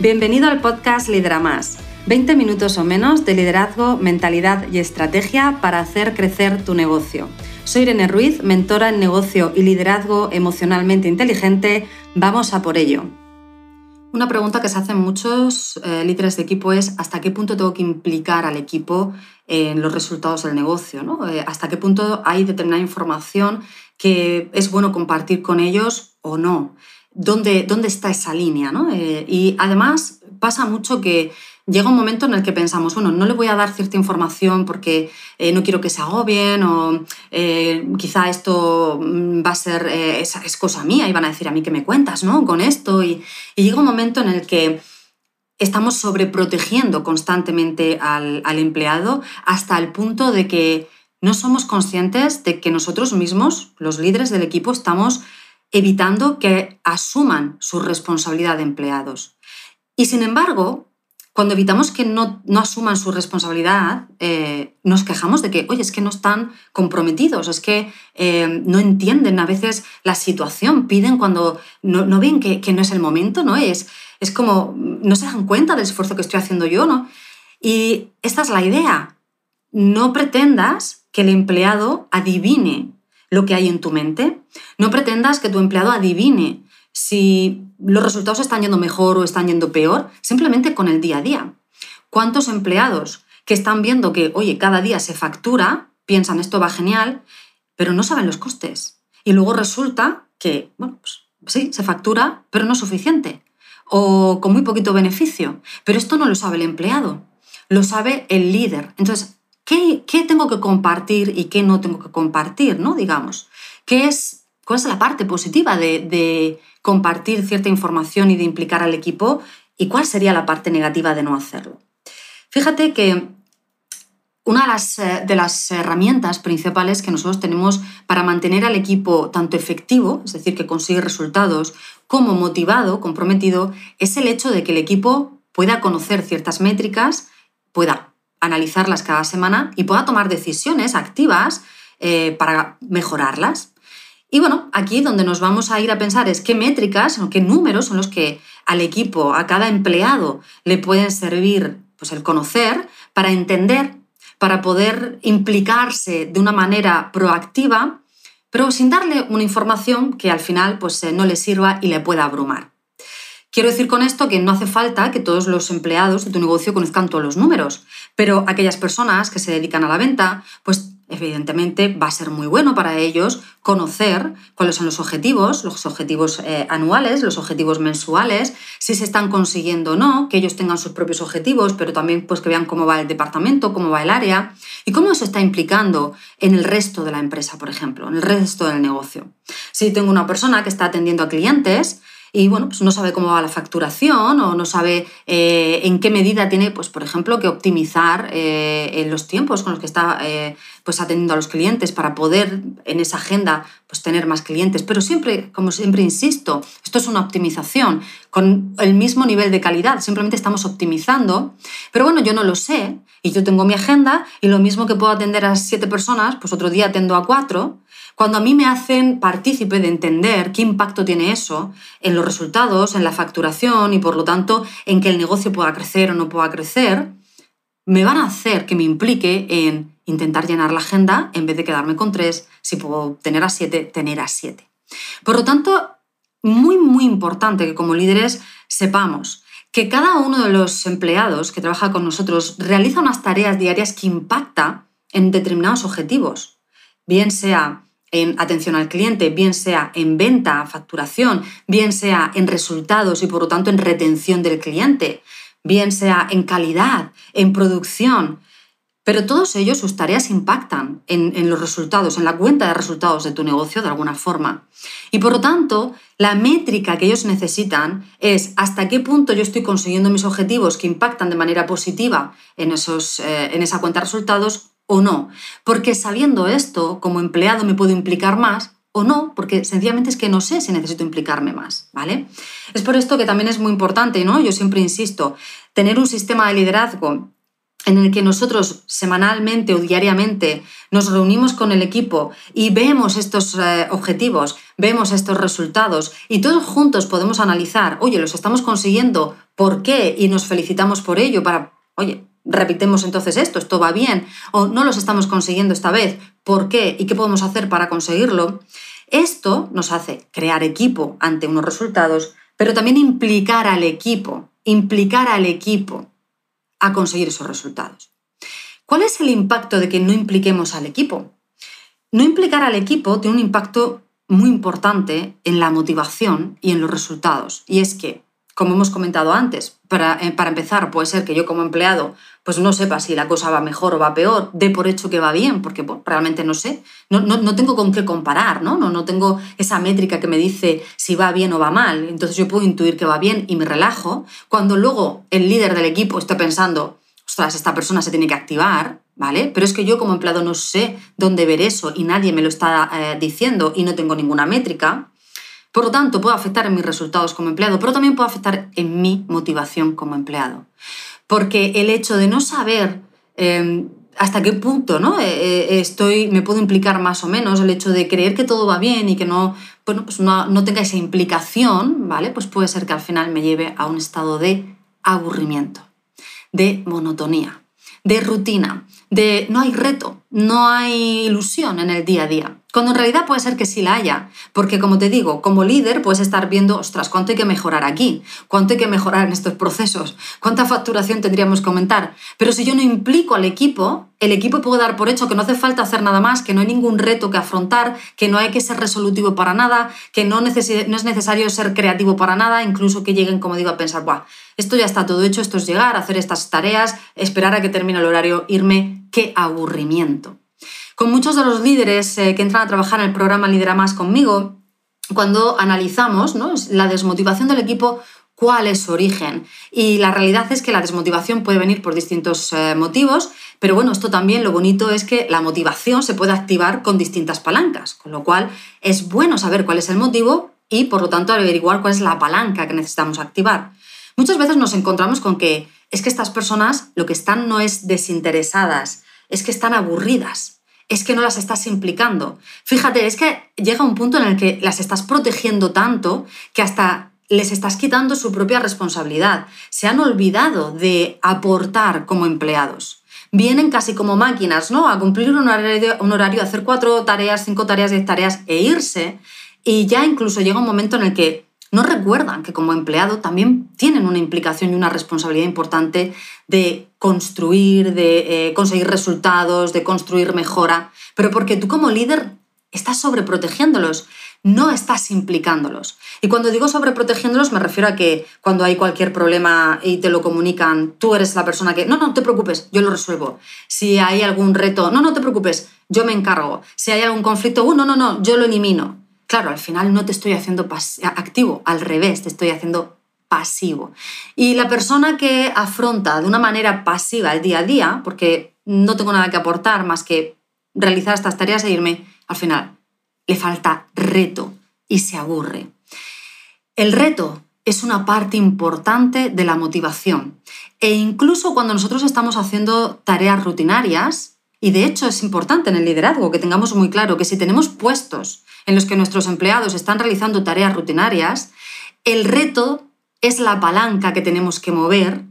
Bienvenido al podcast Lidera Más. 20 minutos o menos de liderazgo, mentalidad y estrategia para hacer crecer tu negocio. Soy Irene Ruiz, mentora en negocio y liderazgo emocionalmente inteligente. Vamos a por ello. Una pregunta que se hacen muchos eh, líderes de equipo es ¿hasta qué punto tengo que implicar al equipo en los resultados del negocio? ¿no? Eh, ¿Hasta qué punto hay determinada información que es bueno compartir con ellos o no? Dónde, dónde está esa línea. ¿no? Eh, y además pasa mucho que llega un momento en el que pensamos, bueno, no le voy a dar cierta información porque eh, no quiero que se agobien o eh, quizá esto mm, va a ser, es, cosa mía y van a decir a mí que me cuentas, ¿no? Con esto. Y, llega un momento en el que estamos sobreprotegiendo constantemente al empleado hasta el punto de que no somos conscientes de que nosotros mismos, los líderes del equipo, estamos evitando que asuman su responsabilidad de empleados. Y sin embargo, cuando evitamos que no, asuman su responsabilidad, eh, nos quejamos de que, oye, es que no están comprometidos, es que eh, no entienden a veces la situación, piden cuando no, ven que, no es el momento, ¿no? Es, es como, no se dan cuenta del esfuerzo que estoy haciendo yo, ¿no? Y esta es la idea. No pretendas que el empleado adivine lo que hay en tu mente. No pretendas que tu empleado adivine si los resultados están yendo mejor o están yendo peor, simplemente con el día a día. ¿Cuántos empleados que están viendo que, oye, cada día se factura, piensan esto va genial, pero no saben los costes? Y luego resulta que, bueno, pues sí, se factura, pero no es suficiente. O con muy poquito beneficio. Pero esto no lo sabe el empleado, lo sabe el líder. Entonces, ¿Qué, tengo que compartir y qué no tengo que compartir, ¿no? Digamos. ¿Qué es, ¿Cuál es la parte positiva de, compartir cierta información y de implicar al equipo? ¿Y cuál sería la parte negativa de no hacerlo? Fíjate que una de las, eh, de las, herramientas principales que nosotros tenemos para mantener al equipo tanto efectivo, es decir, que consigue resultados, como motivado, comprometido, es el hecho de que el equipo pueda conocer ciertas métricas, pueda analizarlas cada semana y pueda tomar decisiones activas eh, para mejorarlas. Y bueno, aquí donde nos vamos a ir a pensar es qué métricas o qué números son los que al equipo, a cada empleado, le pueden servir pues, el conocer para entender, para poder implicarse de una manera proactiva, pero sin darle una información que al final pues, eh, no le sirva y le pueda abrumar. Quiero decir con esto que no hace falta que todos los empleados de tu negocio conozcan todos los números, pero aquellas personas que se dedican a la venta, pues evidentemente va a ser muy bueno para ellos conocer cuáles son los objetivos, los objetivos eh, anuales, los objetivos mensuales, si se están consiguiendo o no, que ellos tengan sus propios objetivos, pero también pues, que vean cómo va el departamento, cómo va el área y cómo eso está implicando en el resto de la empresa, por ejemplo, en el resto del negocio. Si tengo una persona que está atendiendo a clientes, y bueno, pues no sabe cómo va la facturación o no sabe eh, en qué medida tiene, pues por ejemplo, que optimizar eh, los tiempos con los que está eh, pues atendiendo a los clientes para poder en esa agenda pues tener más clientes. Pero siempre, como siempre insisto, esto es una optimización con el mismo nivel de calidad, simplemente estamos optimizando. Pero bueno, yo no lo sé y yo tengo mi agenda y lo mismo que puedo atender a siete personas, pues otro día atendo a cuatro cuando a mí me hacen partícipe de entender qué impacto tiene eso en los resultados, en la facturación y por lo tanto en que el negocio pueda crecer o no pueda crecer, me van a hacer que me implique en intentar llenar la agenda en vez de quedarme con tres, si puedo tener a siete, tener a siete. Por lo tanto, muy, muy importante que como líderes sepamos que cada uno de los empleados que trabaja con nosotros realiza unas tareas diarias que impacta en determinados objetivos, bien sea en atención al cliente, bien sea en venta, facturación, bien sea en resultados y por lo tanto en retención del cliente, bien sea en calidad, en producción. Pero todos ellos, sus tareas impactan en, los resultados, en la cuenta de resultados de tu negocio de alguna forma. Y por lo tanto, la métrica que ellos necesitan es hasta qué punto yo estoy consiguiendo mis objetivos que impactan de manera positiva en, esos, eh, en esa cuenta de resultados o no. Porque sabiendo esto, como empleado me puedo implicar más o no, porque sencillamente es que no sé si necesito implicarme más, ¿vale? Es por esto que también es muy importante, ¿no? Yo siempre insisto, tener un sistema de liderazgo en el que nosotros semanalmente o diariamente nos reunimos con el equipo y vemos estos eh, objetivos, vemos estos resultados y todos juntos podemos analizar, oye, los estamos consiguiendo, ¿por qué? Y nos felicitamos por ello para, oye, repitemos entonces esto, esto va bien, o no los estamos consiguiendo esta vez, ¿por qué? ¿Y qué podemos hacer para conseguirlo? Esto nos hace crear equipo ante unos resultados, pero también implicar al equipo, implicar al equipo a conseguir esos resultados. ¿Cuál es el impacto de que no impliquemos al equipo? No implicar al equipo tiene un impacto muy importante en la motivación y en los resultados. Y es que, como hemos comentado antes, para, eh, para, empezar, puede ser que yo como empleado pues no sepa si la cosa va mejor o va peor, de por hecho que va bien, porque realmente no sé, no, no, tengo con qué comparar, ¿no? ¿no? No tengo esa métrica que me dice si va bien o va mal. Entonces yo puedo intuir que va bien y me relajo. Cuando luego el líder del equipo esté pensando, ostras, esta persona se tiene que activar, ¿vale? Pero es que yo como empleado no sé dónde ver eso y nadie me lo está eh, diciendo y no tengo ninguna métrica. Por lo tanto, puede afectar en mis resultados como empleado, pero también puede afectar en mi motivación como empleado. Porque el hecho de no saber em, hasta qué punto ¿no? Eh, eh, estoy, me puedo implicar más o menos, el hecho de creer que todo va bien y que no, bueno, pues no, tenga esa implicación, ¿vale? Pues puede ser que al final me lleve a un estado de aburrimiento, de monotonía, de rutina, de no hay reto, no hay ilusión en el día a día. Cuando en realidad puede ser que sí la haya, porque como te digo, como líder puedes estar viendo, ostras, ¿cuánto hay que mejorar aquí? ¿Cuánto hay que mejorar en estos procesos? ¿Cuánta facturación tendríamos que aumentar? Pero si yo no implico al equipo, el equipo puede dar por hecho que no hace falta hacer nada más, que no hay ningún reto que afrontar, que no hay que ser resolutivo para nada, que no, es necesario ser creativo para nada, incluso que lleguen, como digo, a pensar, Buah, esto ya está todo hecho, esto es llegar, hacer estas tareas, esperar a que termine el horario, irme, qué aburrimiento. Con muchos de los líderes eh, que entran a trabajar en el programa Lidera Más conmigo, cuando analizamos la desmotivación del equipo, cuál es su origen. Y la realidad es que la desmotivación puede venir por distintos eh, motivos, pero bueno, esto también lo bonito es que la motivación se puede activar con distintas palancas, con lo cual es bueno saber cuál es el motivo y por lo tanto averiguar cuál es la palanca que necesitamos activar. Muchas veces nos encontramos con que es que estas personas lo que están no es desinteresadas, es que están aburridas es que no las estás implicando. Fíjate, es que llega un punto en el que las estás protegiendo tanto que hasta les estás quitando su propia responsabilidad. Se han olvidado de aportar como empleados. Vienen casi como máquinas, ¿no? A cumplir un horario, un horario hacer cuatro tareas, cinco tareas, diez tareas e irse. Y ya incluso llega un momento en el que no recuerdan que como empleado también tienen una implicación y una responsabilidad importante de construir, de eh, conseguir resultados, de construir mejora, pero porque tú como líder estás sobreprotegiéndolos, no estás implicándolos. Y cuando digo sobreprotegiéndolos me refiero a que cuando hay cualquier problema y te lo comunican, tú eres la persona que, no, no te preocupes, yo lo resuelvo. Si hay algún reto, no, no te preocupes, yo me encargo. Si hay algún conflicto, uh, no, no, no, yo lo elimino. Claro, al final no te estoy haciendo activo, al revés, te estoy haciendo pasivo. Y la persona que afronta de una manera pasiva el día a día, porque no tengo nada que aportar más que realizar estas tareas e irme, al final le falta reto y se aburre. El reto es una parte importante de la motivación. E incluso cuando nosotros estamos haciendo tareas rutinarias, y de hecho es importante en el liderazgo que tengamos muy claro que si tenemos puestos en los que nuestros empleados están realizando tareas rutinarias, el reto es la palanca que tenemos que mover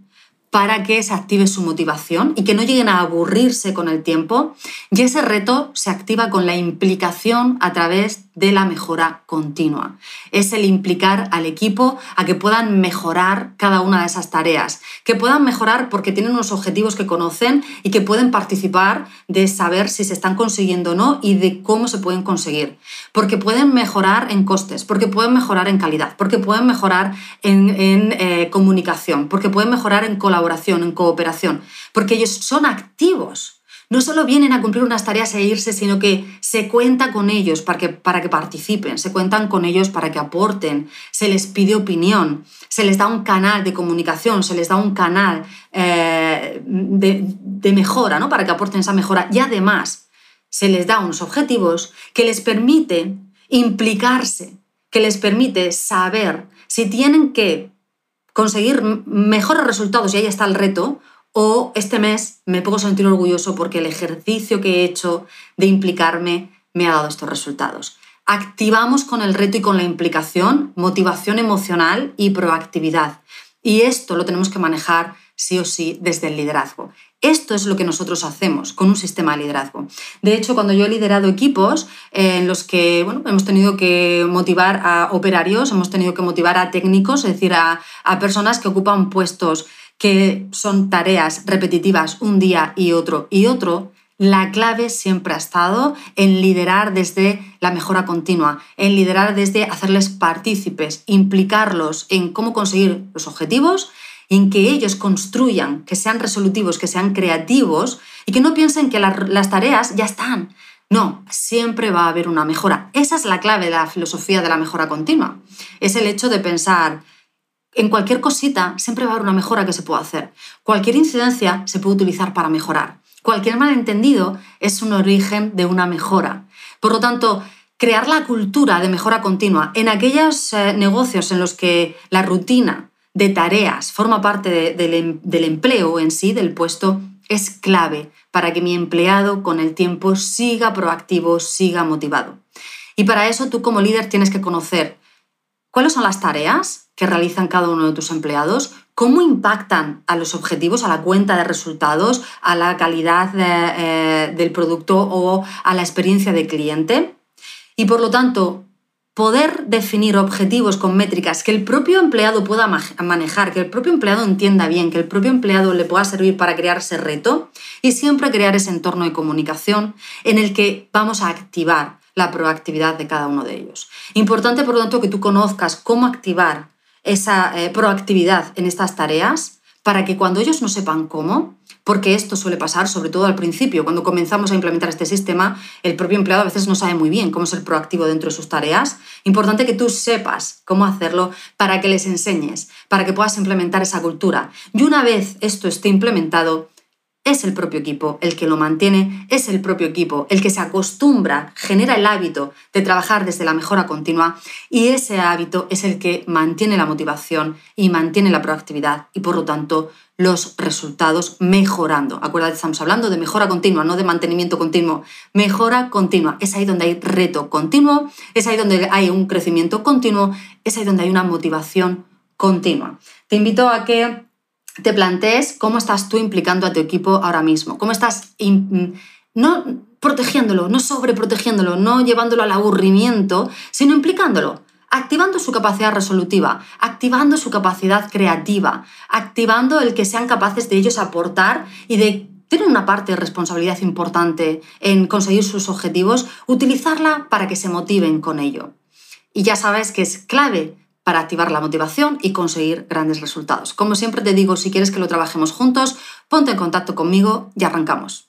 para que se active su motivación y que no lleguen a aburrirse con el tiempo. Y ese reto se activa con la implicación a través de la mejora continua. Es el implicar al equipo a que puedan mejorar cada una de esas tareas, que puedan mejorar porque tienen unos objetivos que conocen y que pueden participar de saber si se están consiguiendo o no y de cómo se pueden conseguir. Porque pueden mejorar en costes, porque pueden mejorar en calidad, porque pueden mejorar en, eh, comunicación, porque pueden mejorar en colaboración, en cooperación, porque ellos son activos no solo vienen a cumplir unas tareas e irse, sino que se cuenta con ellos para que, para que participen, se cuentan con ellos para que aporten, se les pide opinión, se les da un canal de comunicación, se les da un canal eh, de, mejora, ¿no? Para que aporten esa mejora. Y además, se les da unos objetivos que les permiten implicarse, que les permite saber si tienen que conseguir mejores resultados y ahí está el reto, O este mes me puedo sentir orgulloso porque el ejercicio que he hecho de implicarme me ha dado estos resultados. Activamos con el reto y con la implicación motivación emocional y proactividad. Y esto lo tenemos que manejar sí o sí desde el liderazgo. Esto es lo que nosotros hacemos con un sistema de liderazgo. De hecho, cuando yo he liderado equipos en los que bueno, hemos tenido que motivar a operarios, hemos tenido que motivar a técnicos, es decir, a personas que ocupan puestos que son tareas repetitivas un día y otro y otro, la clave siempre ha estado en liderar desde la mejora continua, en liderar desde hacerles partícipes, implicarlos en cómo conseguir los objetivos en que ellos construyan, que sean resolutivos, que sean creativos y que no piensen que las tareas ya están. No, siempre va a haber una mejora. Esa es la clave de la filosofía de la mejora continua. Es el hecho de pensar, en cualquier cosita siempre va a haber una mejora que se puede hacer. Cualquier incidencia se puede utilizar para mejorar. Cualquier malentendido es un origen de una mejora. Por lo tanto, crear la cultura de mejora continua en aquellos eh, negocios en los que la rutina de tareas, forma parte em, del empleo en sí, del puesto, es clave para que mi empleado con el tiempo siga proactivo, siga motivado. Y para eso tú como líder tienes que conocer cuáles son las tareas que realizan cada uno de tus empleados, cómo impactan a los objetivos, a la cuenta de resultados, a la calidad eh, del producto o a la experiencia de cliente. Y por lo tanto, poder definir objetivos con métricas que el propio empleado pueda manejar, que el propio empleado entienda bien, que el propio empleado le pueda servir para crear ese reto y siempre crear ese entorno de comunicación en el que vamos a activar la proactividad de cada uno de ellos. Importante, por lo tanto, que tú conozcas cómo activar esa eh, proactividad en estas tareas para que cuando ellos no sepan cómo, porque esto suele pasar sobre todo al principio, cuando comenzamos a implementar este sistema, el propio empleado a veces no sabe muy bien cómo ser proactivo dentro de sus tareas. Importante que tú sepas cómo hacerlo para que les enseñes, para que puedas implementar esa cultura. Y una vez esto esté implementado, es el propio equipo el que lo mantiene, es el propio equipo el que se acostumbra, genera el hábito de trabajar desde la mejora continua y ese hábito es el que mantiene la motivación y mantiene la proactividad y por lo tanto los resultados mejorando. Acuérdate, estamos hablando de mejora continua, no de mantenimiento continuo. Mejora continua. Es ahí donde hay reto continuo, es ahí donde hay un crecimiento continuo, es ahí donde hay una motivación continua. Te invito a que te plantees cómo estás tú implicando a tu equipo ahora mismo, cómo estás no protegiéndolo, no sobreprotegiéndolo, no llevándolo al aburrimiento, sino implicándolo activando su capacidad resolutiva, activando su capacidad creativa, activando el que sean capaces de ellos aportar y de tener una parte de responsabilidad importante en conseguir sus objetivos, utilizarla para que se motiven con ello. Y ya sabes que es clave para activar la motivación y conseguir grandes resultados. Como siempre te digo, si quieres que lo trabajemos juntos, ponte en contacto conmigo y arrancamos.